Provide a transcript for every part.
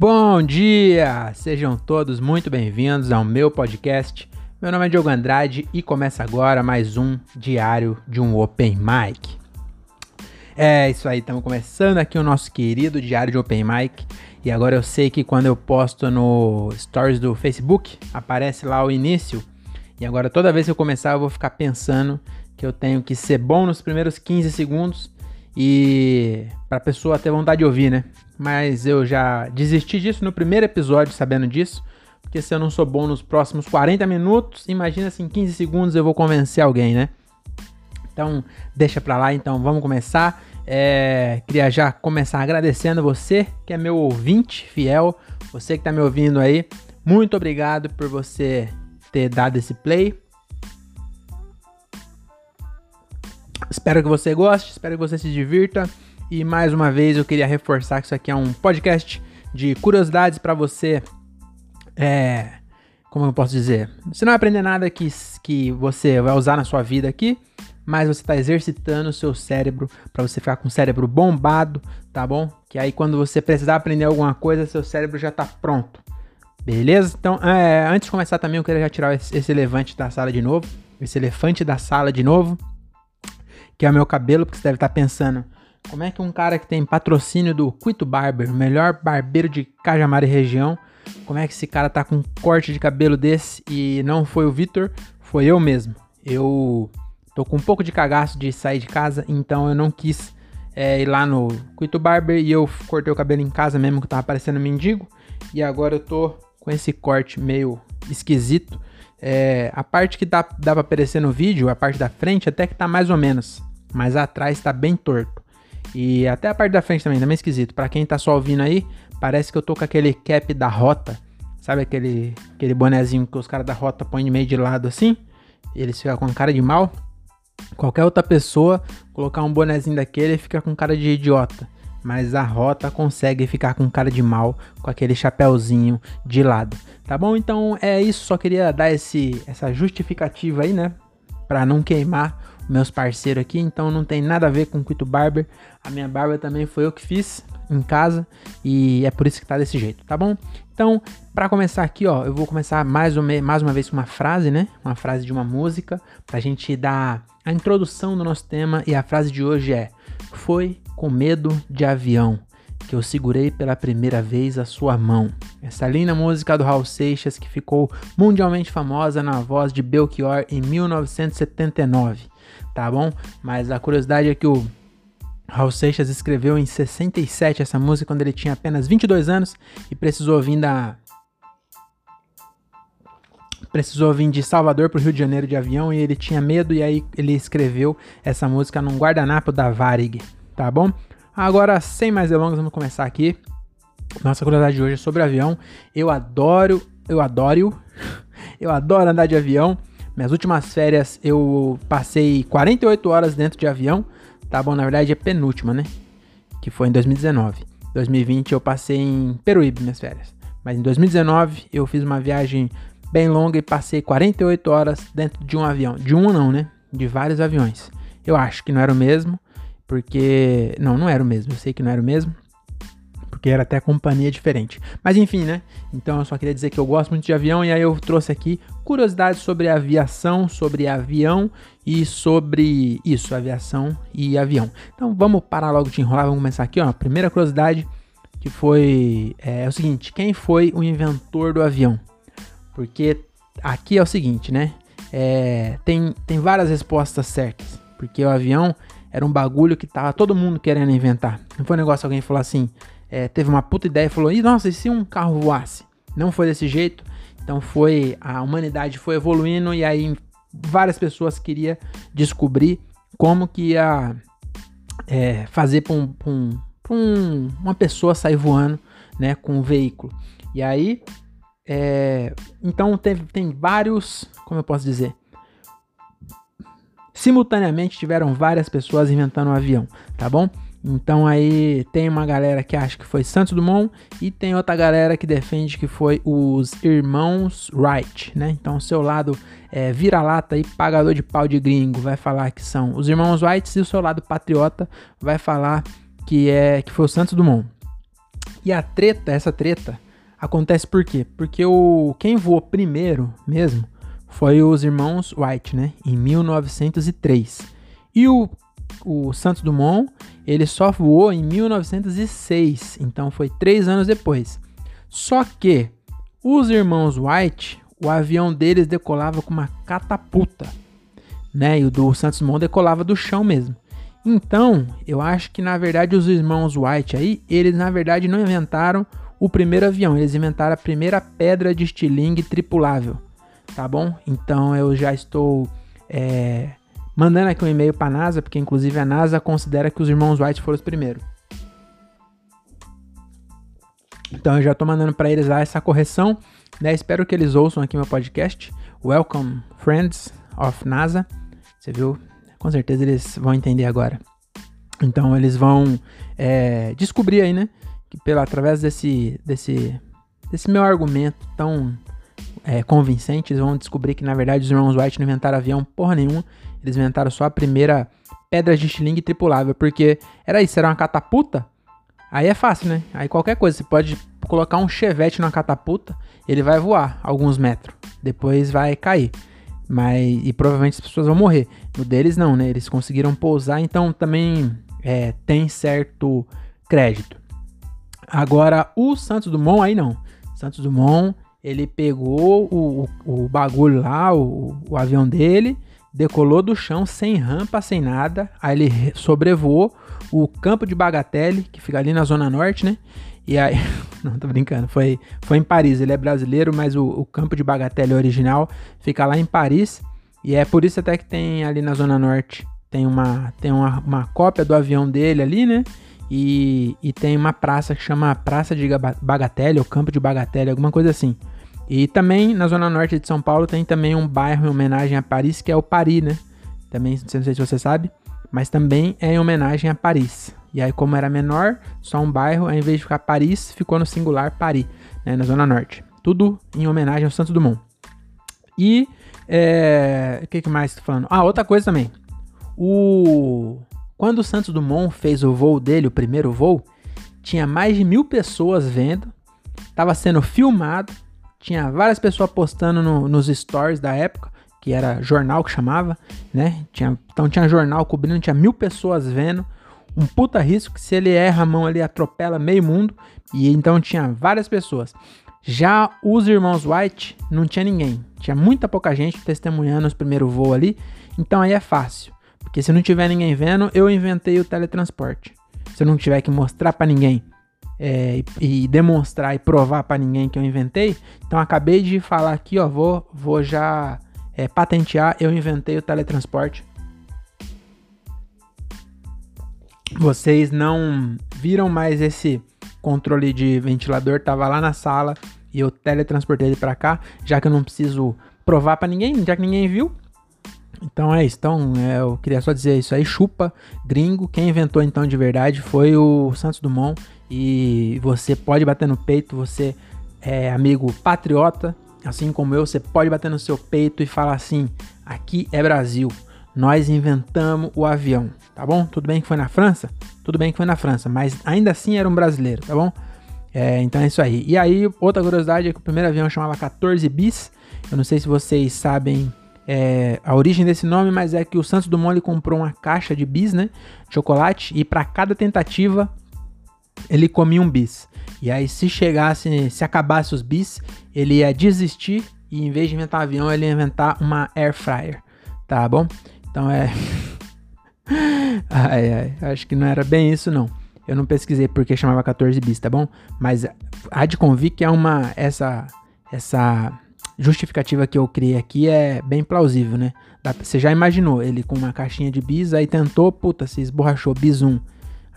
Bom dia! Sejam todos muito bem-vindos ao meu podcast. Meu nome é Diogo Andrade e começa agora mais um diário de um Open Mic. É isso aí, estamos começando aqui o nosso querido diário de Open Mic. E agora eu sei que quando eu posto no Stories do Facebook, aparece lá o início. E agora toda vez que eu começar, eu vou ficar pensando que eu tenho que ser bom nos primeiros 15 segundos e para a pessoa ter vontade de ouvir, né? Mas eu já desisti disso no primeiro episódio, sabendo disso. Porque se eu não sou bom nos próximos 40 minutos, imagina se em 15 segundos eu vou convencer alguém, né? Então, deixa pra lá. Então, vamos começar. É, queria já começar agradecendo você, que é meu ouvinte fiel, você que tá me ouvindo aí. Muito obrigado por você ter dado esse play. Espero que você goste, espero que você se divirta. E mais uma vez eu queria reforçar que isso aqui é um podcast de curiosidades para você. É. Como eu posso dizer? Você não vai aprender nada que, que você vai usar na sua vida aqui, mas você está exercitando o seu cérebro para você ficar com o cérebro bombado, tá bom? Que aí quando você precisar aprender alguma coisa, seu cérebro já está pronto. Beleza? Então, é, antes de começar também, eu queria já tirar esse, esse elefante da sala de novo. Esse elefante da sala de novo que é o meu cabelo, porque você deve estar pensando, como é que um cara que tem patrocínio do Quito Barber, o melhor barbeiro de Cajamar e região, como é que esse cara tá com um corte de cabelo desse e não foi o Vitor, foi eu mesmo. Eu tô com um pouco de cagaço de sair de casa, então eu não quis é, ir lá no Quito Barber e eu cortei o cabelo em casa mesmo que tava parecendo mendigo. E agora eu tô com esse corte meio esquisito. É, a parte que dá, dá pra aparecer no vídeo, a parte da frente, até que tá mais ou menos mas atrás tá bem torto. E até a parte da frente também, tá meio esquisito. Para quem tá só ouvindo aí, parece que eu tô com aquele cap da rota. Sabe aquele, aquele bonezinho que os caras da rota põem meio de lado assim? Eles ficam com cara de mal. Qualquer outra pessoa colocar um bonezinho daquele fica com cara de idiota. Mas a rota consegue ficar com cara de mal com aquele chapéuzinho de lado. Tá bom? Então é isso. Só queria dar esse, essa justificativa aí, né? Pra não queimar meus parceiros aqui, então não tem nada a ver com Quito Barber. A minha barba também foi eu que fiz em casa e é por isso que tá desse jeito, tá bom? Então, para começar aqui, ó, eu vou começar mais, uma, mais uma vez com uma frase, né? Uma frase de uma música, pra gente dar a introdução do nosso tema e a frase de hoje é: Foi com medo de avião que eu segurei pela primeira vez a sua mão. Essa linda música do Raul Seixas que ficou mundialmente famosa na voz de Belchior em 1979 tá bom? Mas a curiosidade é que o Raul Seixas escreveu em 67 essa música quando ele tinha apenas 22 anos e precisou vir da precisou vir de Salvador para o Rio de Janeiro de avião e ele tinha medo e aí ele escreveu essa música num guardanapo da Varig, tá bom? Agora, sem mais delongas, vamos começar aqui. Nossa curiosidade de hoje é sobre avião. Eu adoro, eu adoro, eu adoro andar de avião. Minhas últimas férias eu passei 48 horas dentro de avião. Tá bom, na verdade é penúltima, né? Que foi em 2019. 2020 eu passei em Peruíbe minhas férias. Mas em 2019 eu fiz uma viagem bem longa e passei 48 horas dentro de um avião. De um não, né? De vários aviões. Eu acho que não era o mesmo, porque. Não, não era o mesmo. Eu sei que não era o mesmo porque era até companhia diferente. Mas enfim, né? Então eu só queria dizer que eu gosto muito de avião e aí eu trouxe aqui curiosidades sobre aviação, sobre avião e sobre isso, aviação e avião. Então vamos parar logo de enrolar, vamos começar aqui, ó. Primeira curiosidade que foi é, é o seguinte: quem foi o inventor do avião? Porque aqui é o seguinte, né? É, tem, tem várias respostas certas. Porque o avião era um bagulho que tava todo mundo querendo inventar. Não foi um negócio que alguém falou assim: é, teve uma puta ideia e falou: e nossa, e se um carro voasse? Não foi desse jeito. Então foi a humanidade foi evoluindo e aí várias pessoas queriam descobrir como que ia é, fazer para um, um, um, uma pessoa sair voando, né, com um veículo. E aí, é, então teve, tem vários, como eu posso dizer, simultaneamente tiveram várias pessoas inventando um avião, tá bom? Então aí tem uma galera que acha que foi Santos Dumont e tem outra galera que defende que foi os irmãos Wright, né? Então o seu lado é, vira-lata e pagador de pau de gringo vai falar que são os irmãos Wright e o seu lado patriota vai falar que é que foi o Santos Dumont. E a treta, essa treta, acontece por quê? Porque o, quem voou primeiro mesmo foi os irmãos White, né? Em 1903. E o, o Santos Dumont, ele só voou em 1906. Então foi três anos depois. Só que os irmãos White, o avião deles decolava com uma catapulta, né? E o do Santos Dumont decolava do chão mesmo. Então, eu acho que na verdade os irmãos White aí, eles na verdade não inventaram o primeiro avião, eles inventaram a primeira pedra de estilingue tripulável, tá bom? Então eu já estou é, mandando aqui um e-mail para a NASA, porque inclusive a NASA considera que os irmãos White foram os primeiros. Então eu já estou mandando para eles lá essa correção, né? Espero que eles ouçam aqui meu podcast. Welcome, friends of NASA. Você viu? Com certeza eles vão entender agora. Então eles vão é, descobrir aí, né? Que pela, através desse, desse, desse meu argumento tão é, convincente, eles vão descobrir que na verdade os irmãos White não inventaram avião porra nenhuma. Eles inventaram só a primeira pedra de estilingue tripulável, porque era isso, era uma catapulta. Aí é fácil, né? Aí qualquer coisa, você pode colocar um chevette na catapulta, ele vai voar alguns metros, depois vai cair. Mas, e provavelmente as pessoas vão morrer. No deles não, né? Eles conseguiram pousar, então também é, tem certo crédito. Agora, o Santos Dumont aí não. Santos Dumont, ele pegou o, o, o bagulho lá, o, o, avião dele, decolou do chão sem rampa, sem nada. Aí ele sobrevoou o campo de Bagatelle, que fica ali na Zona Norte, né? E aí, não tô brincando, foi, foi em Paris. Ele é brasileiro, mas o, o campo de Bagatelle original fica lá em Paris. E é por isso até que tem ali na Zona Norte, tem uma, tem uma, uma cópia do avião dele ali, né? E, e tem uma praça que chama Praça de Bagatelle, ou Campo de Bagatelle, alguma coisa assim. E também na Zona Norte de São Paulo tem também um bairro em homenagem a Paris, que é o Paris, né? Também, não sei se você sabe, mas também é em homenagem a Paris. E aí, como era menor, só um bairro, ao invés de ficar Paris, ficou no singular Paris, né, na Zona Norte. Tudo em homenagem ao Santos Dumont. E, é, o que, que mais tô falando? Ah, outra coisa também. O, quando o Santos Dumont fez o voo dele, o primeiro voo, tinha mais de mil pessoas vendo, estava sendo filmado, tinha várias pessoas postando no, nos stories da época, que era jornal que chamava, né? Tinha, então tinha jornal cobrindo, tinha mil pessoas vendo um puta risco que se ele erra a mão ali atropela meio mundo e então tinha várias pessoas. Já os irmãos White não tinha ninguém, tinha muita pouca gente testemunhando os primeiros voos ali, então aí é fácil, porque se não tiver ninguém vendo, eu inventei o teletransporte. Se eu não tiver que mostrar para ninguém é, e, demonstrar e provar para ninguém que eu inventei, então acabei de falar aqui, ó, vou, vou já é, patentear, eu inventei o teletransporte. vocês não viram mais esse controle de ventilador, tava lá na sala e eu teletransportei ele para cá, já que eu não preciso provar para ninguém, já que ninguém viu. Então é isso. Então é, eu queria só dizer isso aí. Chupa, gringo. Quem inventou então de verdade foi o Santos Dumont. E você pode bater no peito, você é amigo patriota, assim como eu, você pode bater no seu peito e falar assim: aqui é Brasil nós inventamos o avião, tá bom? Tudo bem que foi na França? Tudo bem que foi na França, mas ainda assim era um brasileiro, tá bom? É, então é isso aí. E aí, outra curiosidade é que o primeiro avião chamava 14 bis. Eu não sei se vocês sabem é, a origem desse nome, mas é que o Santos Dumont comprou uma caixa de bis, né? Chocolate, e para cada tentativa ele comia um bis. E aí, se chegasse, se acabasse os bis, ele ia desistir e em vez de inventar um avião, ele ia inventar uma air fryer, tá bom? Então é. ai, ai, acho que não era bem isso, não. Eu não pesquisei porque chamava 14 bis, tá bom? Mas há de convir que é uma. Essa, essa justificativa que eu criei aqui é bem plausível, né? Você já imaginou ele com uma caixinha de bis, aí tentou, puta, se esborrachou, bis 1.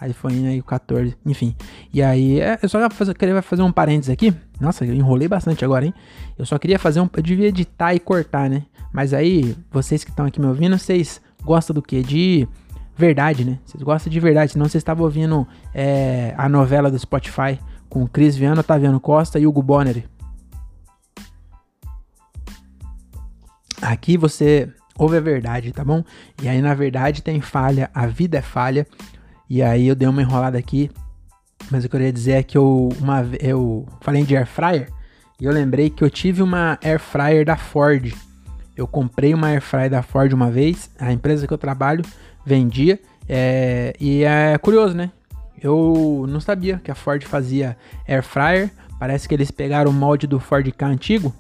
Aí foi aí o 14, enfim. E aí, é, eu só queria fazer um parênteses aqui. Nossa, eu enrolei bastante agora, hein? Eu só queria fazer um. Eu devia editar e cortar, né? Mas aí, vocês que estão aqui me ouvindo, vocês gostam do quê? De verdade, né? Vocês gostam de verdade. Senão vocês estavam ouvindo é, a novela do Spotify com Cris Viana, Otaviano Costa e Hugo Bonner. Aqui você ouve a verdade, tá bom? E aí, na verdade, tem falha. A vida é falha. E aí eu dei uma enrolada aqui. Mas eu queria dizer é que eu, uma, eu falei de air fryer e eu lembrei que eu tive uma air fryer da Ford. Eu comprei uma air fryer da Ford uma vez, a empresa que eu trabalho vendia. É, e é curioso, né? Eu não sabia que a Ford fazia air fryer. Parece que eles pegaram o molde do Ford K antigo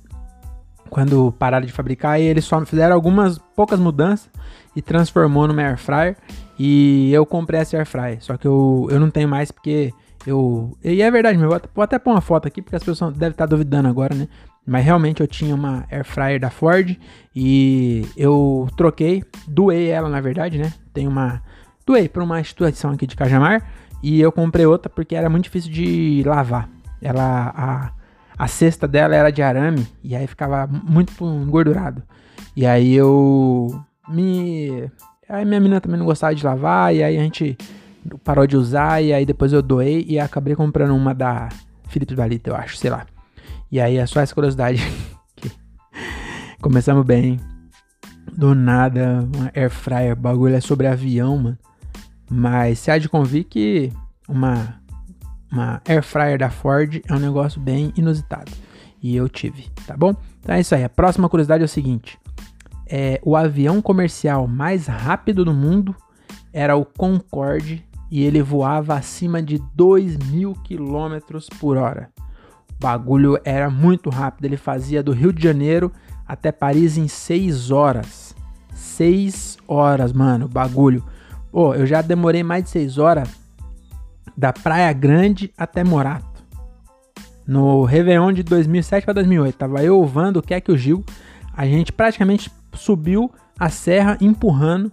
quando pararam de fabricar e eles só fizeram algumas poucas mudanças e transformou numa air fryer. E eu comprei essa air fryer, só que eu, eu não tenho mais porque eu. E é verdade, meu, vou até pôr uma foto aqui porque as pessoas devem estar duvidando agora, né? Mas realmente eu tinha uma air fryer da Ford e eu troquei, doei ela na verdade, né? Tem uma. Doei para uma instituição aqui de Cajamar e eu comprei outra porque era muito difícil de lavar. Ela. A, a cesta dela era de arame e aí ficava muito engordurado. E aí eu me. Aí minha menina também não gostava de lavar, e aí a gente parou de usar, e aí depois eu doei e acabei comprando uma da Philips Valita, eu acho, sei lá. E aí é só essa curiosidade. Começamos bem. Do nada, uma air fryer, bagulho é sobre avião, mano. Mas se há de convir que uma, uma air fryer da Ford é um negócio bem inusitado. E eu tive, tá bom? Então é isso aí. A próxima curiosidade é o seguinte: é, o avião comercial mais rápido do mundo era o Concorde e ele voava acima de 2 mil quilômetros por hora. O bagulho era muito rápido, ele fazia do Rio de Janeiro até Paris em 6 horas. 6 horas, mano, bagulho. Pô, eu já demorei mais de 6 horas da Praia Grande até Morato. No Réveillon de 2007 para 2008, tava eu, o Vando, o Keck e o Gil. A gente praticamente subiu a serra empurrando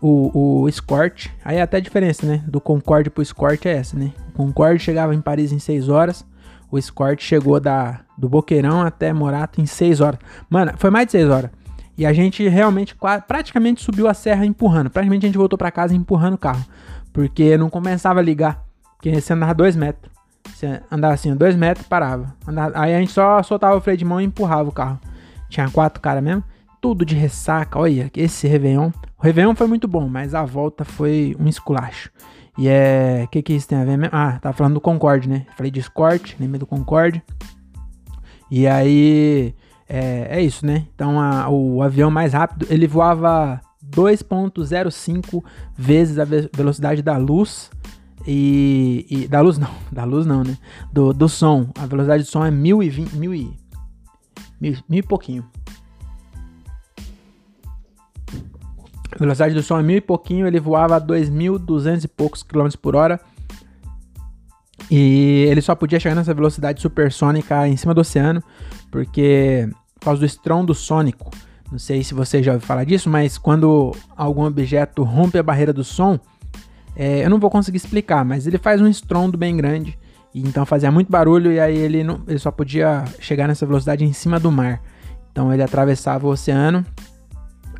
o, o Escort. Aí até a diferença, né? Do Concorde pro Escort é essa, né? O Concorde chegava em Paris em 6 horas. O Escort chegou da, do Boqueirão até Morato em 6 horas. Mano, foi mais de 6 horas. E a gente realmente praticamente subiu a serra empurrando. Praticamente a gente voltou para casa empurrando o carro. Porque não começava a ligar. Porque você andava 2 metros. Você andava assim, 2 metros parava. Andava, aí a gente só soltava o freio de mão e empurrava o carro. Tinha quatro caras mesmo tudo de ressaca. Olha, esse Réveillon. O Réveillon foi muito bom, mas a volta foi um esculacho. E é. O que, que isso tem a ver mesmo? Ah, tava falando do Concorde, né? Falei de Escort, lembrei do Concorde. E aí. É, é isso, né? Então a, o avião mais rápido ele voava 2,05 vezes a velocidade da luz. E, e, da luz não, da luz não, né? Do, do som. A velocidade do som é 1020, mil e, mil, mil e pouquinho. A velocidade do som é mil e pouquinho, ele voava a 2.200 e poucos quilômetros por hora. E ele só podia chegar nessa velocidade supersônica em cima do oceano, porque por causa do estrondo sônico. Não sei se você já ouviu falar disso, mas quando algum objeto rompe a barreira do som, é, eu não vou conseguir explicar, mas ele faz um estrondo bem grande, e então fazia muito barulho e aí ele, não, ele só podia chegar nessa velocidade em cima do mar. Então ele atravessava o oceano.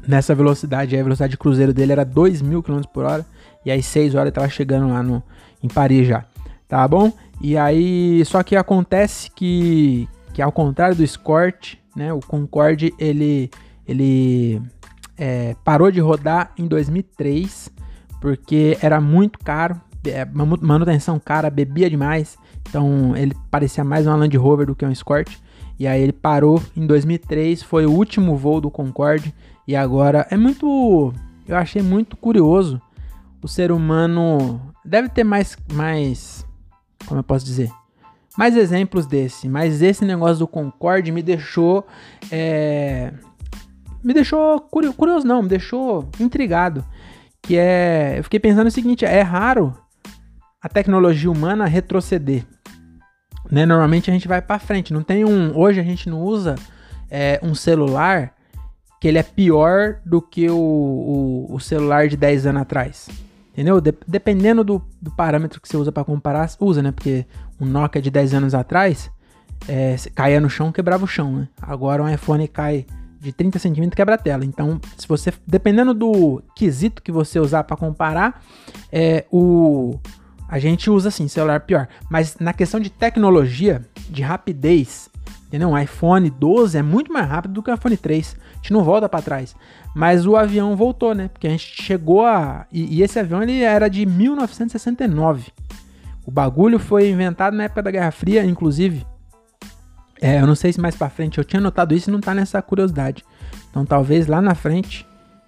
Nessa velocidade, a velocidade de cruzeiro dele era 2 mil km por hora, e aí 6 horas ele tava chegando lá no, em Paris já, tá bom? E aí, só que acontece que, que ao contrário do Escort, né, o Concorde, ele, ele é, parou de rodar em 2003, porque era muito caro, é, manutenção cara, bebia demais, então ele parecia mais uma Land Rover do que um Escort, e aí ele parou em 2003, foi o último voo do Concorde, e agora é muito. Eu achei muito curioso. O ser humano deve ter mais. mais como eu posso dizer? Mais exemplos desse. Mas esse negócio do Concorde me deixou. É, me deixou curioso, não, me deixou intrigado. Que é. Eu fiquei pensando o seguinte: é raro a tecnologia humana retroceder. Né? Normalmente a gente vai para frente. Não tem um. Hoje a gente não usa é, um celular que ele é pior do que o, o, o celular de 10 anos atrás. Entendeu? De, dependendo do, do, parâmetro que você usa para comparar, usa, né? Porque um Nokia de 10 anos atrás é, caía no chão, quebrava o chão, né? Agora um iPhone cai de 30 centímetros quebra tela. Então, se você, dependendo do quesito que você usar para comparar, é, o, a gente usa assim, celular pior. Mas na questão de tecnologia, de rapidez Entendeu? Um iPhone 12 é muito mais rápido do que o iPhone 3. A gente não volta para trás. Mas o avião voltou, né? Porque a gente chegou a. E, e, esse avião ele era de 1969. O bagulho foi inventado na época da Guerra Fria, inclusive. É, eu não sei se mais para frente eu tinha notado isso e não tá nessa curiosidade. Então talvez lá na frente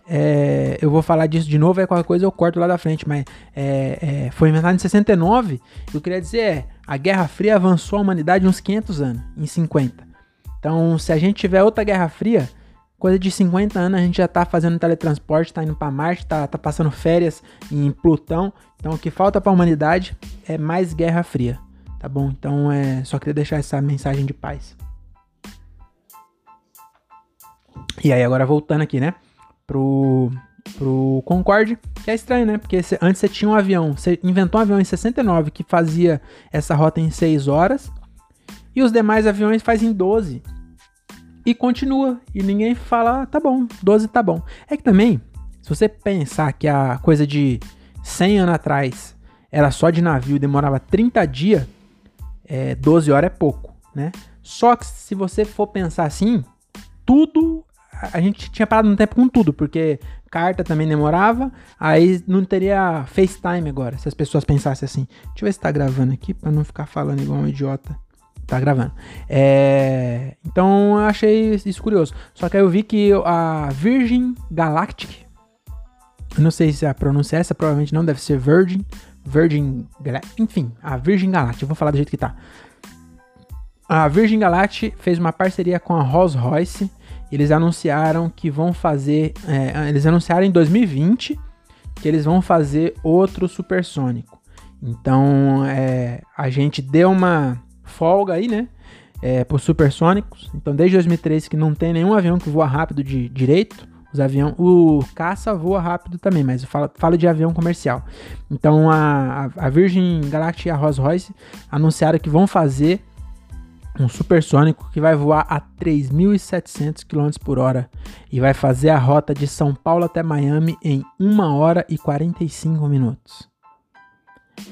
é, eu vou falar disso de novo, é qualquer coisa eu corto lá da frente, mas é, é, foi inventado em 69. Eu queria dizer é, a Guerra Fria avançou a humanidade uns 500 anos, em 50. Então, se a gente tiver outra Guerra Fria, coisa de 50 anos a gente já tá fazendo teletransporte, tá indo para Marte, tá, tá passando férias em Plutão. Então, o que falta para a humanidade é mais Guerra Fria, tá bom? Então, é, só queria deixar essa mensagem de paz. E aí, agora voltando aqui, né? pro, pro Concorde, que é estranho, né? Porque cê, antes você tinha um avião, você inventou um avião em 69 que fazia essa rota em 6 horas, e os demais aviões fazem 12. E continua, e ninguém fala, ah, tá bom, 12 tá bom. É que também, se você pensar que a coisa de 100 anos atrás era só de navio e demorava 30 dias, é, 12 horas é pouco, né? Só que se você for pensar assim, tudo a gente tinha parado no tempo com tudo, porque carta também demorava, aí não teria FaceTime agora, se as pessoas pensassem assim. Deixa eu ver se tá gravando aqui, para não ficar falando igual um idiota. Tá gravando. É... Então eu achei isso curioso. Só que aí eu vi que a Virgin Galactic, eu não sei se a pronúncia é essa, provavelmente não deve ser Virgin, Virgin enfim, a Virgin Galactic, vou falar do jeito que tá. A Virgin Galactic fez uma parceria com a Rolls Royce eles anunciaram que vão fazer. É, eles anunciaram em 2020 que eles vão fazer outro supersônico. Então é, a gente deu uma folga aí, né? É, por supersônicos. Então desde 2013 que não tem nenhum avião que voa rápido de direito. Os avião, o caça voa rápido também, mas falo, falo de avião comercial. Então a, a Virgin Galactic e a Rolls Royce anunciaram que vão fazer um supersônico que vai voar a 3.700 km por hora e vai fazer a rota de São Paulo até Miami em 1 hora e 45 minutos.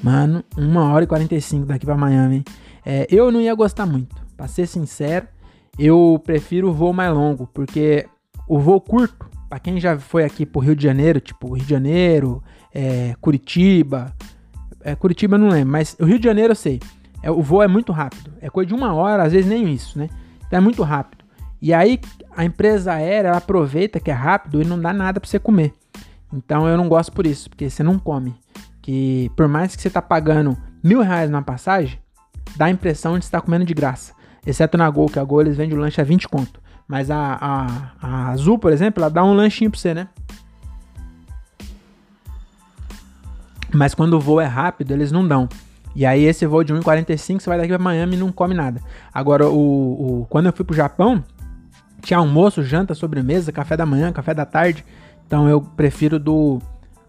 Mano, 1 hora e 45 daqui para Miami. É, eu não ia gostar muito, para ser sincero. Eu prefiro o voo mais longo, porque o voo curto, para quem já foi aqui pro Rio de Janeiro, tipo Rio de Janeiro, é, Curitiba, é, Curitiba não lembro, mas o Rio de Janeiro eu sei é, o voo é muito rápido. É coisa de uma hora, às vezes nem isso, né? Então é muito rápido. E aí a empresa aérea ela aproveita que é rápido e não dá nada para você comer. Então eu não gosto por isso, porque você não come. Que por mais que você tá pagando mil reais na passagem, dá a impressão de estar comendo de graça. Exceto na Gol, que a Gol eles vendem o lanche a 20 conto. Mas a, a, a Azul, por exemplo, ela dá um lanchinho pra você, né? Mas quando o voo é rápido, eles não dão. E aí esse voo de 1,45 você vai daqui para Miami e não come nada. Agora, o, o, quando eu fui pro Japão, tinha almoço, janta, sobremesa, café da manhã, café da tarde. Então eu prefiro do,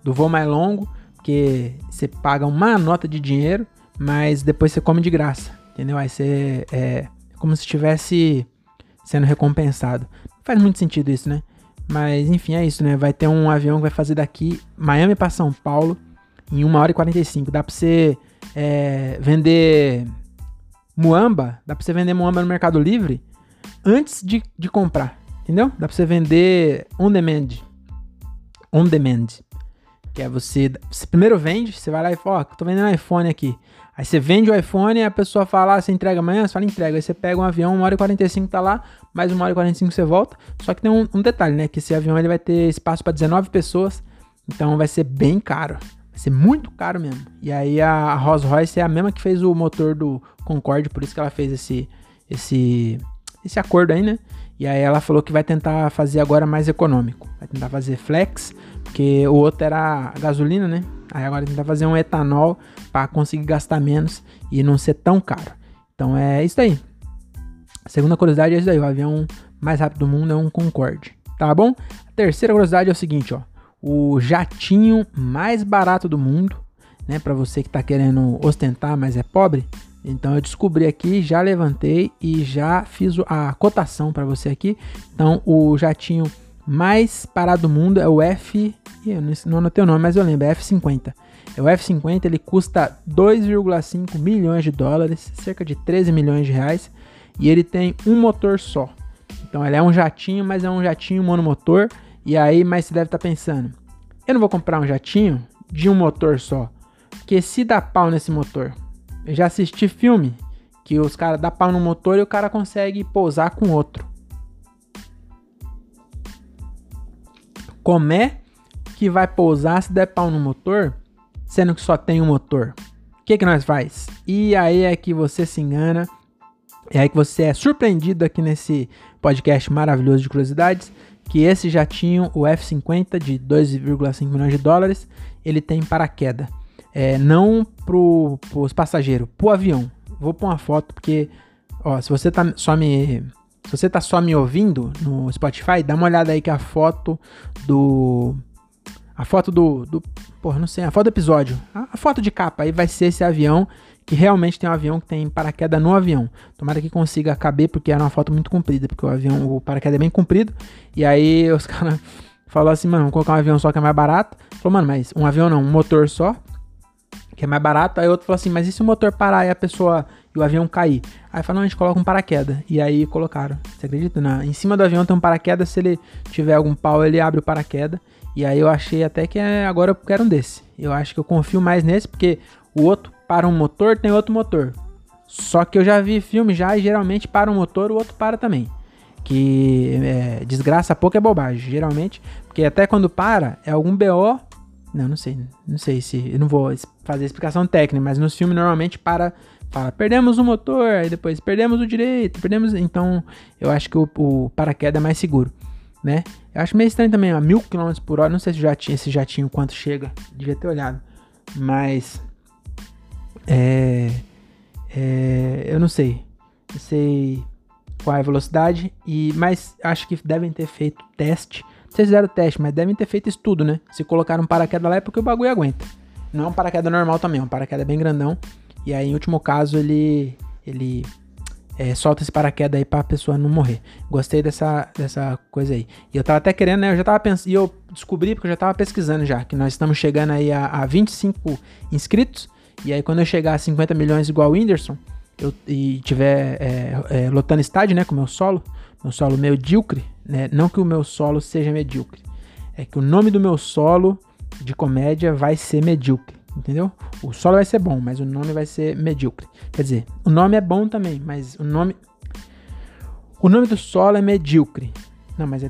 do voo mais longo, porque você paga uma nota de dinheiro, mas depois você come de graça, entendeu? Aí você é como se estivesse sendo recompensado. Faz muito sentido isso, né? Mas enfim, é isso, né? Vai ter um avião que vai fazer daqui Miami para São Paulo em 1 hora e 45. Dá pra você é, vender muamba, dá pra você vender muamba no Mercado Livre antes de, de comprar, entendeu? Dá pra você vender on demand. On demand. Que é você, você primeiro vende, você vai lá e fala, ó, oh, tô vendendo iPhone aqui. Aí você vende o iPhone e a pessoa fala, ah, você entrega amanhã? Você fala, entrega. Aí você pega um avião, 1 hora e 45 tá lá, mais 1 hora e 45 você volta. Só que tem um, um detalhe, né? Que esse avião ele vai ter espaço para 19 pessoas, então vai ser bem caro. Vai ser muito caro mesmo. E aí a Rolls Royce é a mesma que fez o motor do Concorde, por isso que ela fez esse, esse, esse acordo aí, né? E aí ela falou que vai tentar fazer agora mais econômico. Vai tentar fazer flex, porque o outro era gasolina, né? Aí agora tentar fazer um etanol para conseguir gastar menos e não ser tão caro. Então é isso aí. A segunda curiosidade é isso aí, o avião mais rápido do mundo é um Concorde, tá bom? A terceira curiosidade é o seguinte, ó o jatinho mais barato do mundo, né? Para você que está querendo ostentar, mas é pobre. Então eu descobri aqui, já levantei e já fiz a cotação para você aqui. Então o jatinho mais barato do mundo é o F, eu não anotei o nome, mas eu lembro, é F50. O F50, ele custa 2,5 milhões de dólares, cerca de 13 milhões de reais, e ele tem um motor só. Então ele é um jatinho, mas é um jatinho monomotor e aí, mas você deve estar tá pensando, eu não vou comprar um jatinho de um motor só, porque se dá pau nesse motor, Eu já assisti filme que os caras dá pau no motor e o cara consegue pousar com outro. Como é que vai pousar se der pau no motor, sendo que só tem um motor? O que que nós faz? E aí é que você se engana, é aí que você é surpreendido aqui nesse podcast maravilhoso de curiosidades, que esse já tinha o F-50 de 2,5 milhões de dólares, ele tem paraquedas. É, não pro, pros passageiros, pro avião. Vou pôr uma foto porque, ó, se você tá só me se você tá só me ouvindo no Spotify, dá uma olhada aí que a foto do a foto do, do porra, não sei, a foto do episódio, a, a foto de capa aí vai ser esse avião que realmente tem um avião que tem paraquedas no avião. Tomara que consiga caber, porque era uma foto muito comprida, porque o avião, o paraquedas é bem comprido. E aí os caras falaram assim, mano, vamos colocar um avião só que é mais barato. Falou, mano, mas um avião não, um motor só, que é mais barato. Aí outro falou assim, mas e se o motor parar e a pessoa e o avião cair? Aí falou, não, a gente coloca um paraquedas. E aí colocaram. Você acredita? Na, em cima do avião tem um paraquedas, se ele tiver algum pau, ele abre o paraquedas. E aí eu achei até que é, agora eu quero um desse. Eu acho que eu confio mais nesse, porque o outro para um motor, tem outro motor. Só que eu já vi filme já e geralmente para um motor, o outro para também. Que é, desgraça pouco é bobagem, geralmente. Porque até quando para, é algum BO. Não, não sei. Não sei se. Eu não vou fazer explicação técnica, mas nos filmes normalmente para. Fala, perdemos o motor, aí depois perdemos o direito, perdemos. Então, eu acho que o, o paraquedas é mais seguro, né? Eu acho meio estranho também, a mil km por hora. Não sei se já tinha esse jatinho quanto chega. Devia ter olhado. Mas é, é, eu não sei. Não sei qual é a velocidade. E, mas acho que devem ter feito teste. Se fizeram teste, mas devem ter feito estudo, né? Se colocaram um paraquedas lá é porque o bagulho aguenta. Não é um paraquedas normal também, é um paraquedas bem grandão. E aí, em último caso, ele, ele é, solta esse paraquedas aí pra pessoa não morrer. Gostei dessa, dessa coisa aí. E eu tava até querendo, né? Eu já tava pensando. E eu descobri porque eu já tava pesquisando já. Que nós estamos chegando aí a, a 25 inscritos. E aí, quando eu chegar a 50 milhões igual o Whindersson, eu, e tiver é, é, lotando estádio, né, com o meu solo, meu solo medíocre, né, não que o meu solo seja medíocre, é que o nome do meu solo de comédia vai ser medíocre, entendeu? O solo vai ser bom, mas o nome vai ser medíocre. Quer dizer, o nome é bom também, mas o nome. O nome do solo é medíocre. Não, mas é.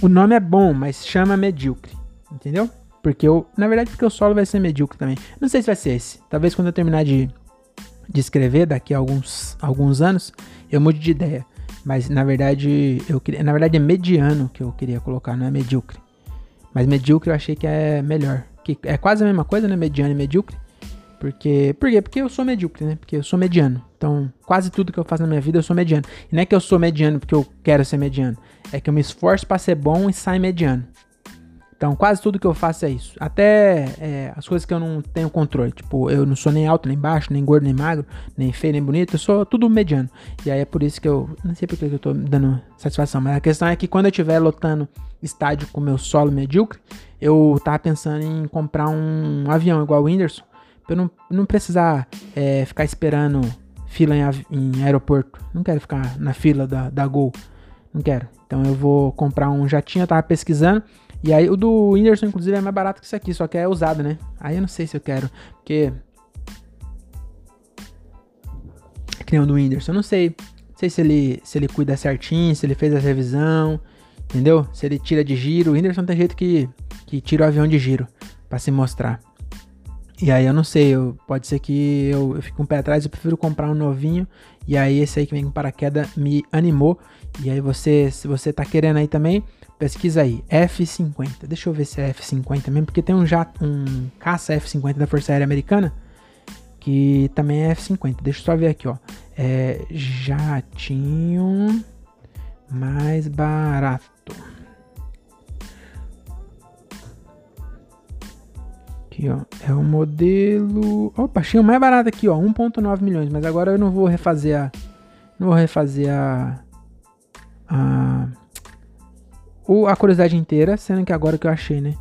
O nome é bom, mas chama medíocre, entendeu? Porque eu, na verdade, porque o solo vai ser medíocre também. Não sei se vai ser esse. Talvez quando eu terminar de, de escrever, daqui a alguns, alguns anos, eu mude de ideia. Mas na verdade, eu queria, na verdade é mediano que eu queria colocar, não é medíocre. Mas medíocre eu achei que é melhor. Que é quase a mesma coisa, né? Mediano e medíocre. Porque, por quê? Porque eu sou medíocre, né? Porque eu sou mediano. Então, quase tudo que eu faço na minha vida eu sou mediano. E não é que eu sou mediano porque eu quero ser mediano. É que eu me esforço para ser bom e sai mediano. Então, quase tudo que eu faço é isso. Até é, as coisas que eu não tenho controle. Tipo, eu não sou nem alto nem baixo, nem gordo nem magro, nem feio nem bonito. Eu sou tudo mediano. E aí é por isso que eu. Não sei porque que eu tô dando satisfação. Mas a questão é que quando eu estiver lotando estádio com meu solo medíocre, eu tava pensando em comprar um avião igual o Whindersson. Pra eu não, não precisar é, ficar esperando fila em, em, aeroporto. Não quero ficar na fila da, da Gol. Não quero. Então eu vou comprar um jatinho. Eu tava pesquisando. E aí o do Whindersson, inclusive, é mais barato que isso aqui, só que é usado, né? Aí eu não sei se eu quero, porque... Que nem o do Whindersson, eu não sei. Não sei se ele, se ele cuida certinho, se ele fez a revisão, entendeu? Se ele tira de giro. O Whindersson tem jeito que, que tira o avião de giro para se mostrar. E aí eu não sei, eu, pode ser que eu, eu fique um pé atrás, eu prefiro comprar um novinho. E aí esse aí que vem com paraquedas me animou. E aí você, se você tá querendo aí também, Pesquisa aí, F-50. Deixa eu ver se é F-50 mesmo, porque tem um, jato, um caça F-50 da Força Aérea Americana que também é F-50. Deixa eu só ver aqui, ó. É jatinho mais barato. Aqui, ó. É o modelo. Opa, achei o mais barato aqui, ó. 1,9 milhões. Mas agora eu não vou refazer a. Não vou refazer a. A o, a curiosidade inteira, sendo que agora que eu achei, né?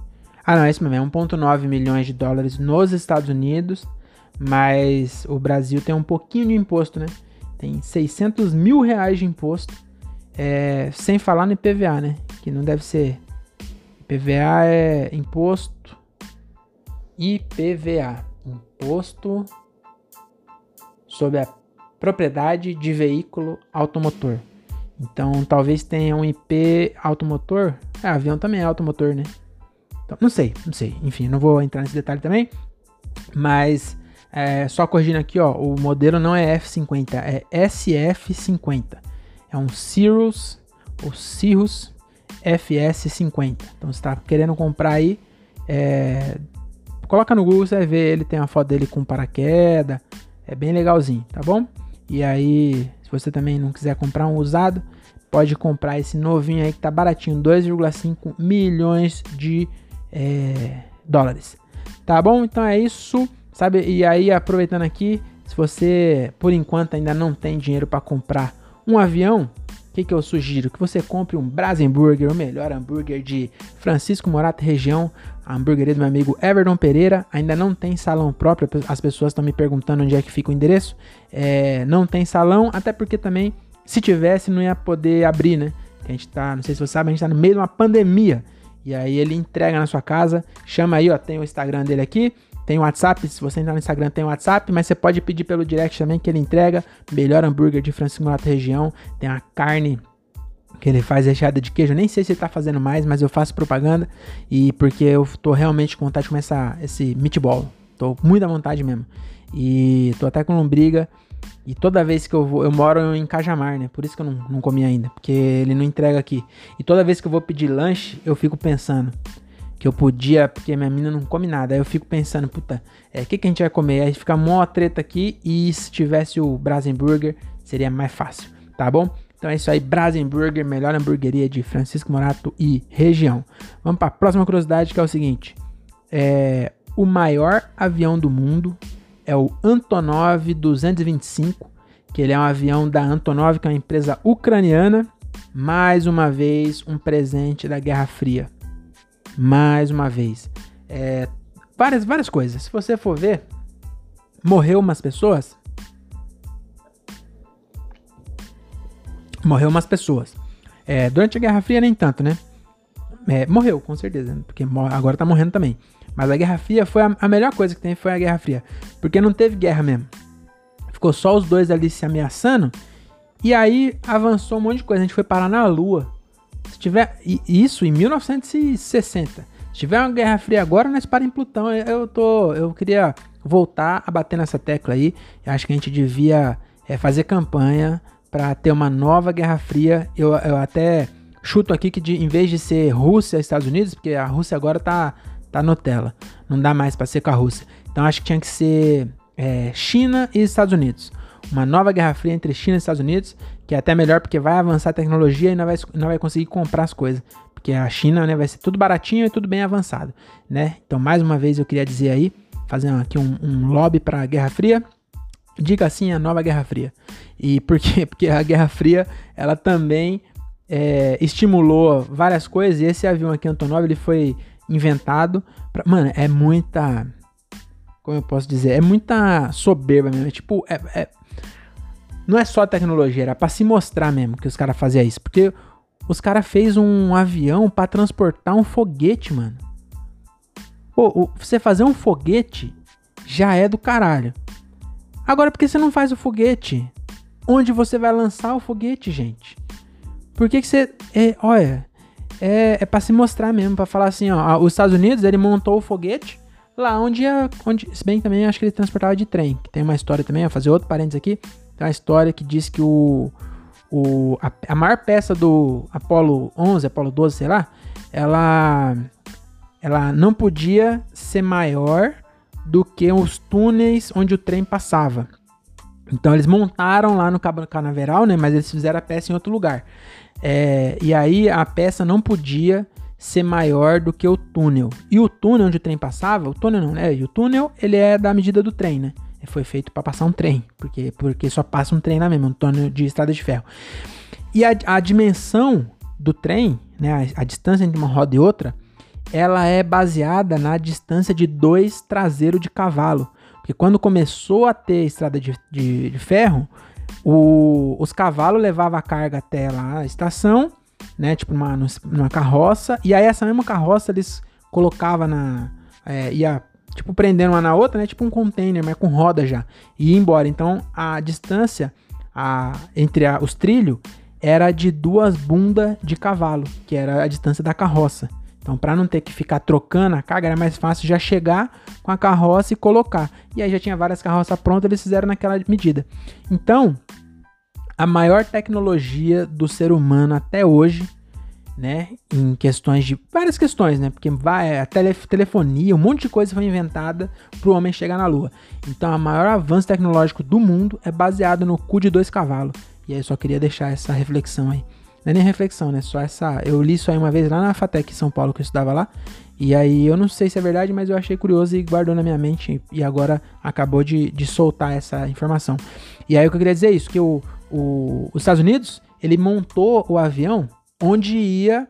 Ah, não, é isso mesmo, é 1,9 milhões de dólares nos Estados Unidos, mas o Brasil tem um pouquinho de imposto, né? Tem 600 mil reais de imposto, é, sem falar no IPVA, né? Que não deve ser. IPVA é imposto. IPVA, imposto sobre a propriedade de veículo automotor. Então, talvez tenha um IP automotor. É, avião também é automotor, né? Então, não sei, não sei. Enfim, não vou entrar nesse detalhe também. Mas, é, só corrigindo aqui, ó, o modelo não é F50, é SF50. É um Cirrus, ou Cirrus FS50. Então, você está querendo comprar aí, é, coloca no Google, você vai ver, ele tem uma foto dele com paraquedas. É bem legalzinho, tá bom? E aí, se você também não quiser comprar um usado, pode comprar esse novinho aí que tá baratinho, 2,5 milhões de é, dólares. Tá bom? Então é isso, sabe? E aí, aproveitando aqui, se você por enquanto ainda não tem dinheiro para comprar um avião, que, que eu sugiro? Que você compre um Brasenburger, o melhor hambúrguer de Francisco Morato região, a hamburgueria do meu amigo Everton Pereira. Ainda não tem salão próprio, as pessoas estão me perguntando onde é que fica o endereço. É, não tem salão, até porque também, se tivesse, não ia poder abrir, né? a gente tá, não sei se você sabe, a gente tá no meio de uma pandemia. E aí ele entrega na sua casa, chama aí, ó, tem o Instagram dele aqui, tem o WhatsApp, se você entrar no Instagram tem o WhatsApp, mas você pode pedir pelo direct também que ele entrega. Melhor hambúrguer de Francisco Morato região. Tem a carne que ele faz recheada de queijo. Nem sei se ele tá fazendo mais, mas eu faço propaganda. E porque eu tô realmente com vontade de começar esse meatball. Tô muito à vontade mesmo. E tô até com lombriga. E toda vez que eu vou, eu moro em Cajamar, né? Por isso que eu não, não comi ainda, porque ele não entrega aqui. E toda vez que eu vou pedir lanche, eu fico pensando, que eu podia, porque minha menina não come nada. Aí eu fico pensando, puta, é, o que, que a gente vai comer? Aí fica mó treta aqui e se tivesse o Brasenburger seria mais fácil, tá bom? Então é isso aí, Brasenburger, melhor hamburgueria de Francisco Morato e região. Vamos para a próxima curiosidade que é o seguinte: é, o maior avião do mundo é o Antonov 225, que ele é um avião da Antonov, que é uma empresa ucraniana. Mais uma vez, um presente da Guerra Fria mais uma vez. É, várias, várias coisas. Se você for ver, morreu umas pessoas. Morreu umas pessoas. É, durante a Guerra Fria, nem tanto, né? É, morreu, com certeza, porque agora tá morrendo também. Mas a Guerra Fria foi a, a, melhor coisa que tem, foi a Guerra Fria. Porque não teve guerra mesmo. Ficou só os dois ali se ameaçando. E aí avançou um monte de coisa. A gente foi parar na Lua. Se tiver isso em 1960. Se tiver uma Guerra Fria agora, nós para em Plutão. Eu tô, eu queria voltar a bater nessa tecla aí. Eu acho que a gente devia é, fazer campanha para ter uma nova Guerra Fria. Eu, eu até chuto aqui que de, em vez de ser Rússia e Estados Unidos, porque a Rússia agora tá, tá Nutella, não dá mais para ser com a Rússia. Então acho que tinha que ser é, China e Estados Unidos uma nova guerra fria entre China e Estados Unidos, que é até melhor porque vai avançar a tecnologia e não vai, não vai conseguir comprar as coisas. Porque a China né, vai ser tudo baratinho e tudo bem avançado. Né? Então, mais uma vez, eu queria dizer aí, fazer aqui um, um lobby para a Guerra Fria. Diga assim a nova Guerra Fria. E por quê? Porque a Guerra Fria, ela também é, estimulou várias coisas. E esse avião aqui, Antonov, ele foi inventado. Pra, mano, é muita. Como eu posso dizer? É muita soberba mesmo. É tipo, é, é, não é só tecnologia, era para se mostrar mesmo que os caras faziam isso. Porque os caras fez um avião para transportar um foguete, mano. Pô, você fazer um foguete já é do caralho. Agora, por que você não faz o foguete? Onde você vai lançar o foguete, gente? Por que, que você. É, olha, é, é para se mostrar mesmo, para falar assim, ó. Os Estados Unidos, ele montou o foguete lá onde, onde. Se bem que também acho que ele transportava de trem, que tem uma história também, vou fazer outro parênteses aqui. Tem uma história que diz que o, o, a, a maior peça do Apollo 11, Apollo 12, sei lá, ela, ela não podia ser maior do que os túneis onde o trem passava. Então eles montaram lá no Cabo Canaveral, né? Mas eles fizeram a peça em outro lugar. É, e aí a peça não podia ser maior do que o túnel. E o túnel onde o trem passava, o túnel não, né? E o túnel ele é da medida do trem, né? Foi feito para passar um trem, porque, porque só passa um trem lá mesmo, um torno de estrada de ferro. E a, a dimensão do trem, né, a, a, distância entre uma roda e outra, ela é baseada na distância de dois traseiros de cavalo. Porque quando começou a ter estrada de, de, de ferro, o, os cavalos levavam a carga até lá a estação, né, tipo numa, numa carroça, e aí essa mesma carroça eles colocavam na... É, ia tipo prendendo uma na outra, né? Tipo um container, mas com roda já. E ir embora. Então a distância a, entre a, os trilhos era de duas bundas de cavalo, que era a distância da carroça. Então, para não ter que ficar trocando a carga, era mais fácil já chegar com a carroça e colocar. E aí já tinha várias carroças prontas, eles fizeram naquela medida. Então, a maior tecnologia do ser humano até hoje, né, em questões de várias questões, né, porque vai a tele, telefonia, um monte de coisa foi inventada para o homem chegar na Lua. Então, o maior avanço tecnológico do mundo é baseado no cu de dois cavalos. E aí, só queria deixar essa reflexão aí. Não é nem reflexão, né? Só essa. Eu li isso aí uma vez lá na Fatec São Paulo, que eu estudava lá. E aí eu não sei se é verdade, mas eu achei curioso e guardou na minha mente. E agora acabou de, de soltar essa informação. E aí o que eu queria dizer é isso: que o, o, os Estados Unidos, ele montou o avião onde ia.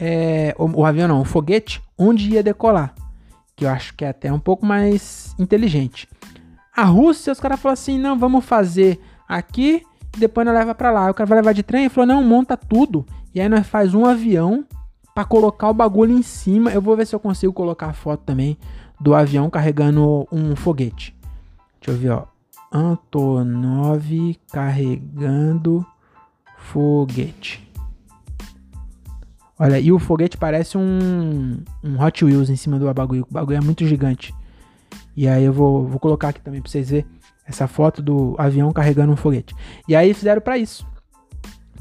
É, o, o avião não, o foguete, onde ia decolar. Que eu acho que é até um pouco mais inteligente. A Rússia, os caras falaram assim: não, vamos fazer aqui depois nós leva para lá. O cara vai levar de trem e falou: não, monta tudo. E aí nós faz um avião para colocar o bagulho em cima. Eu vou ver se eu consigo colocar a foto também do avião carregando um foguete. Deixa eu ver, ó. Antonov carregando foguete. Olha, e o foguete parece um, um Hot Wheels em cima do bagulho. O bagulho é muito gigante. E aí eu vou, vou colocar aqui também pra vocês verem essa foto do avião carregando um foguete. E aí fizeram para isso.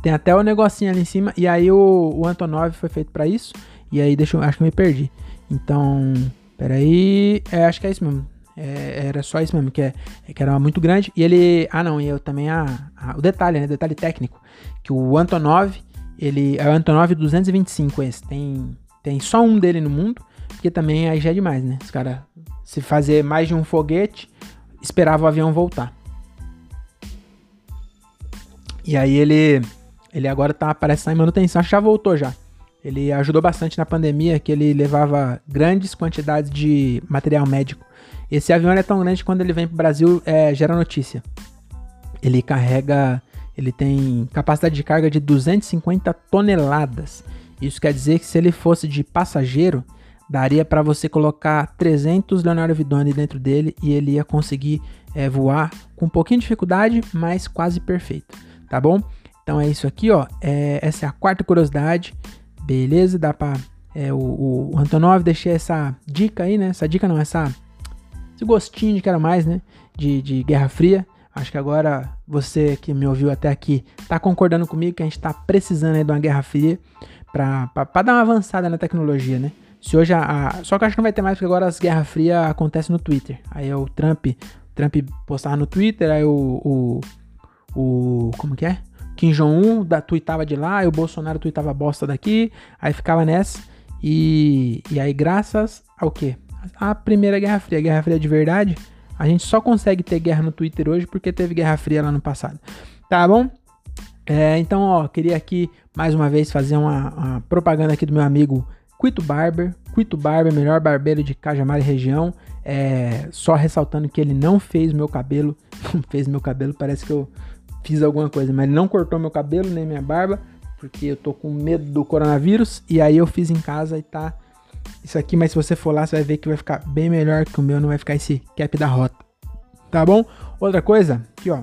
Tem até o negocinho ali em cima. E aí o, o Antonov foi feito para isso. E aí deixa eu, acho que me perdi. Então, peraí. É, acho que é isso mesmo. É, era só isso mesmo, que, é, que era muito grande. E ele. Ah, não, e eu também. A, a, o detalhe, né? Detalhe técnico. Que o Antonov, ele. É o Antonov 225 esse. Tem, tem só um dele no mundo. Porque também aí já é demais, né? Os caras. Se fazer mais de um foguete esperava o avião voltar. E aí ele ele agora tá parece estar tá em manutenção, acho que já voltou já. Ele ajudou bastante na pandemia, que ele levava grandes quantidades de material médico. Esse avião é tão grande que quando ele vem para o Brasil é, gera notícia. Ele carrega, ele tem capacidade de carga de 250 toneladas. Isso quer dizer que se ele fosse de passageiro, daria para você colocar 300 Leonardo Vidoni dentro dele e ele ia conseguir é, voar com um pouquinho de dificuldade, mas quase perfeito, tá bom? Então é isso aqui, ó. É, essa é a quarta curiosidade, beleza? Dá para é, o, o, Antonov deixei essa dica aí, né? Essa dica não, essa esse gostinho de quero mais, né? De, de Guerra Fria. Acho que agora você que me ouviu até aqui tá concordando comigo que a gente tá precisando aí de uma Guerra Fria para dar uma avançada na tecnologia, né? Se hoje a, a, Só que acho que não vai ter mais, porque agora as Guerras Frias acontecem no Twitter. Aí é o Trump. Trump postava no Twitter, aí o. o, o como que é? Kim Jong-un tweetava de lá, aí o Bolsonaro tweetava bosta daqui, aí ficava nessa. E, e aí, graças ao quê? A primeira Guerra Fria, a Guerra Fria de verdade, a gente só consegue ter guerra no Twitter hoje porque teve Guerra Fria lá no passado. Tá bom? É, então, ó, queria aqui mais uma vez fazer uma, uma propaganda aqui do meu amigo Quito Barber. Quito Barber, melhor barbeiro de Cajamar e região. É, só ressaltando que ele não fez meu cabelo. Não fez meu cabelo, parece que eu fiz alguma coisa, mas ele não cortou meu cabelo nem minha barba, porque eu tô com medo do coronavírus. E aí eu fiz em casa e tá isso aqui, mas se você for lá, você vai ver que vai ficar bem melhor que o meu, não vai ficar esse cap da rota. Tá bom? Outra coisa, aqui ó.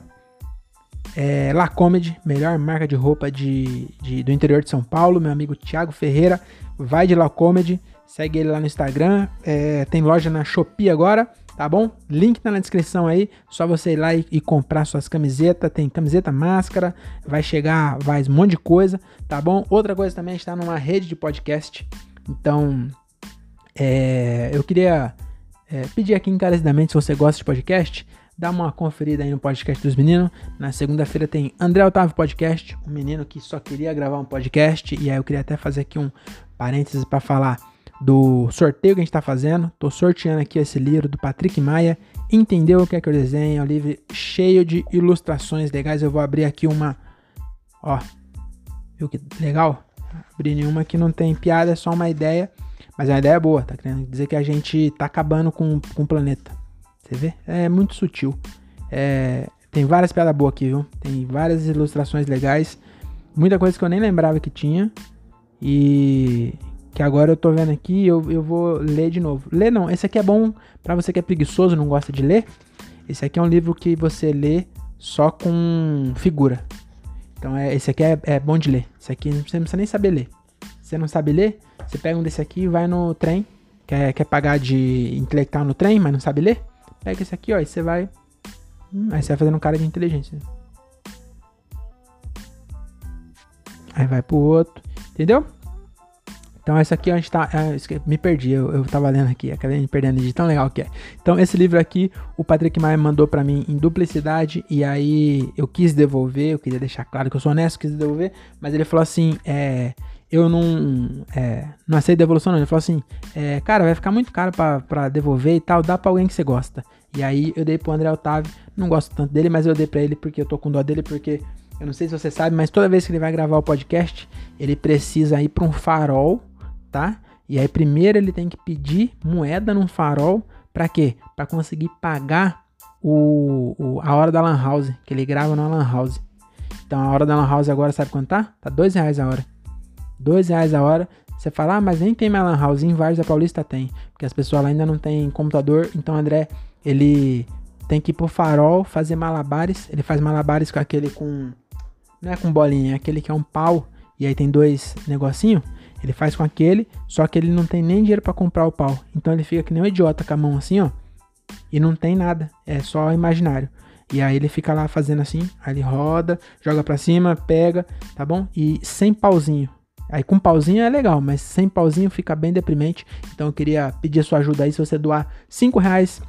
É, La Comedy, melhor marca de roupa de, de, do interior de São Paulo. Meu amigo Thiago Ferreira vai de La Comedy, segue ele lá no Instagram. É, tem loja na Shopee agora, tá bom? Link tá na descrição aí, só você ir lá e, e, comprar suas camisetas. Tem camiseta, máscara, vai chegar, vai um monte de coisa, tá bom? Outra coisa também, está numa rede de podcast. Então, é, eu queria é, pedir aqui encarecidamente, se você gosta de podcast, dá uma conferida aí no podcast dos meninos. Na segunda-feira tem André Otávio Podcast, um menino que só queria gravar um podcast. E aí eu queria até fazer aqui um parênteses para falar do sorteio que a gente está fazendo. Tô sorteando aqui esse livro do Patrick Maia. Entendeu o que é que eu desenho? É um livro cheio de ilustrações legais. Eu vou abrir aqui uma. Ó, viu que legal? Abrir nenhuma que não tem piada, é só uma ideia. Mas é uma ideia boa, tá querendo dizer que a gente tá acabando com, com o planeta. Você vê? É muito sutil. É, tem várias piadas boas aqui, viu? Tem várias ilustrações legais. Muita coisa que eu nem lembrava que tinha. E que agora eu tô vendo aqui, eu, eu vou ler de novo. Ler não, esse aqui é bom para você que é preguiçoso, não gosta de ler. Esse aqui é um livro que você lê só com figura. Então é, esse aqui é, é bom de ler. Esse aqui você não precisa nem saber ler. Você não sabe ler? Você pega um desse aqui e vai no trem. Quer, quer pagar de intelectual no trem, mas não sabe ler? Pega esse aqui, ó, e você vai. Hum, aí você vai fazendo um cara de inteligência. Aí vai pro outro. Entendeu? Então, esse aqui a gente tá. É, me perdi, eu, eu tava lendo aqui, acabei me perdendo de tão legal que é. Então, esse livro aqui, o Patrick Maia mandou para mim em duplicidade, e aí eu quis devolver, eu queria deixar claro que eu sou honesto, quis devolver, mas ele falou assim: é, eu não, é, não aceito devolução, não. Ele falou assim: é, cara, vai ficar muito caro para devolver e tal, dá pra alguém que você gosta. E aí eu dei pro André Otávio, não gosto tanto dele, mas eu dei pra ele porque eu tô com dó dele, porque eu não sei se você sabe, mas toda vez que ele vai gravar o podcast, ele precisa ir pra um farol tá? E aí primeiro ele tem que pedir moeda num farol para quê? Para conseguir pagar o, o, a hora da lan house, que ele grava na lan house. Então a hora da lan house agora sabe quanto tá? Tá dois reais a hora. Dois reais a hora. Você fala, ah, mas nem tem mais lan house. Em Paulista tem. Porque as pessoas lá ainda não tem computador. Então André, ele tem que ir pro farol fazer malabares. Ele faz malabares com aquele com... Não é com bolinha, é aquele que é um pau. E aí tem dois negocinho. Ele faz com aquele, só que ele não tem nem dinheiro para comprar o pau. Então ele fica que nem um idiota com a mão assim, ó. E não tem nada, é só imaginário. E aí ele fica lá fazendo assim, aí ele roda, joga para cima, pega, tá bom? E sem pauzinho. Aí com pauzinho é legal, mas sem pauzinho fica bem deprimente. Então eu queria pedir sua ajuda aí, se você doar 5 reais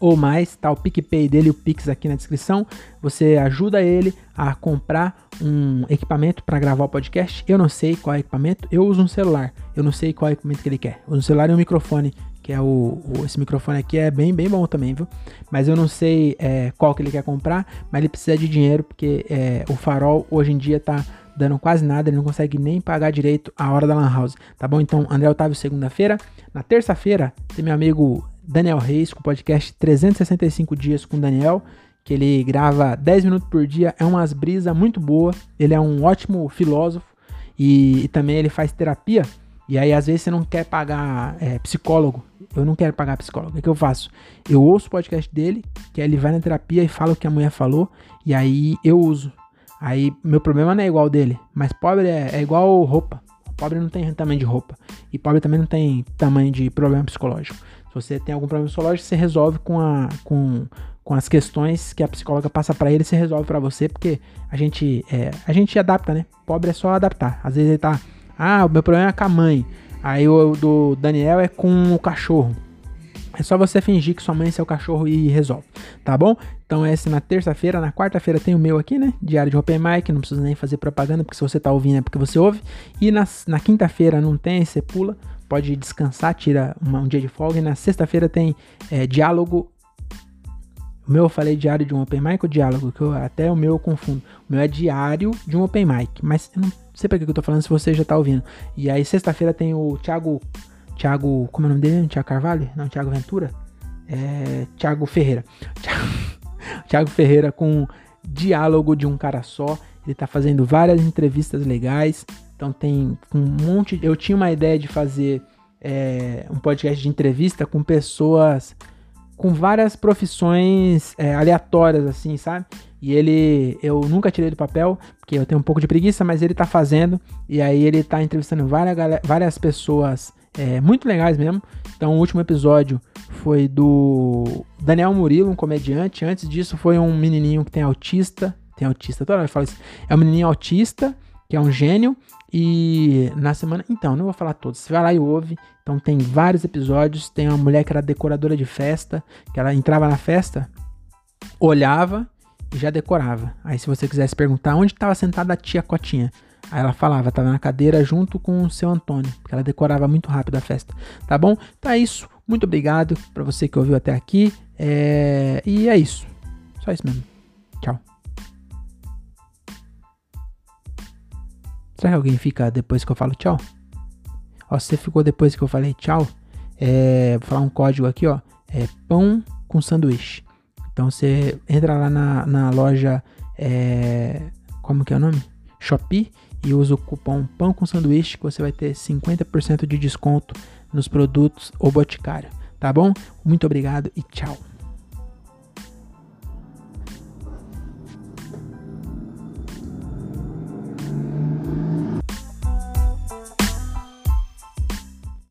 ou mais, tá o PicPay dele o Pix aqui na descrição. Você ajuda ele a comprar um equipamento para gravar o podcast. Eu não sei qual é o equipamento, eu uso um celular. Eu não sei qual é o equipamento que ele quer. Eu uso um celular e um microfone, que é o, o, esse microfone aqui é bem bem bom também, viu? Mas eu não sei é, qual que ele quer comprar, mas ele precisa de dinheiro porque é, o farol hoje em dia tá dando quase nada, ele não consegue nem pagar direito a hora da lan house, tá bom? Então, André Otávio segunda-feira, na terça-feira tem meu amigo Daniel Reis com o podcast 365 dias com Daniel, que ele grava 10 minutos por dia, é umas brisa muito boa, ele é um ótimo filósofo e, e também ele faz terapia. E aí, às vezes, você não quer pagar é, psicólogo. Eu não quero pagar psicólogo. O que eu faço? Eu ouço o podcast dele, que aí ele vai na terapia e fala o que a mulher falou, e aí eu uso. Aí, meu problema não é igual dele, mas pobre é, é igual roupa. Pobre não tem tamanho de roupa. E pobre também não tem tamanho de problema psicológico. Se você tem algum problema psicológico, você resolve com, a, com, com as questões que a psicóloga passa para ele, você resolve para você, porque a gente, é, a gente adapta, né? Pobre é só adaptar. Às vezes ele tá, ah, o meu problema é com a mãe. Aí o do Daniel é com o cachorro. É só você fingir que sua mãe é seu cachorro e resolve, tá bom? Então esse na terça-feira, na quarta-feira tem o meu aqui, né? Diário de Open Mic, não precisa nem fazer propaganda, porque se você tá ouvindo é porque você ouve. E na, na quinta-feira não tem, você pula pode descansar, tira uma, um dia de folga. E na sexta-feira tem é, diálogo. O meu eu falei diário de um open mic ou diálogo? Que eu, até o meu eu confundo. O meu é diário de um open mic. Mas eu não sei pra que eu tô falando se você já tá ouvindo. E aí sexta-feira tem o Thiago. Thiago. Como é o nome dele? Thiago Carvalho? Não, Thiago Ventura? É. Thiago Ferreira. Thiago, Thiago Ferreira com diálogo de um cara só. Ele tá fazendo várias entrevistas legais. Então tem um monte. Eu tinha uma ideia de fazer é, um podcast de entrevista com pessoas com várias profissões é, aleatórias, assim, sabe? E ele, eu nunca tirei do papel, porque eu tenho um pouco de preguiça, mas ele tá fazendo. E aí ele tá entrevistando várias, várias pessoas é, muito legais mesmo. Então o último episódio foi do Daniel Murilo, um comediante. Antes disso foi um menininho que tem autista. Tem autista, toda hora eu falo isso. É um menininho autista, que é um gênio. E na semana. Então, não vou falar todos. Você vai lá e ouve. Então tem vários episódios. Tem uma mulher que era decoradora de festa. Que ela entrava na festa, olhava e já decorava. Aí se você quisesse perguntar onde estava sentada a tia Cotinha. Aí ela falava, estava na cadeira junto com o seu Antônio, porque ela decorava muito rápido a festa. Tá bom? É isso. Muito obrigado para você que ouviu até aqui. É... E é isso. Só isso mesmo. Tchau. Será que alguém fica depois que eu falo tchau? Ó, você ficou depois que eu falei tchau, é, vou falar um código aqui, ó. É pão com sanduíche. Então você entra lá na, na loja. É, como que é o nome? Shopee e usa o cupom Pão com Sanduíche que você vai ter 50% de desconto nos produtos O Boticário, tá bom? Muito obrigado e tchau.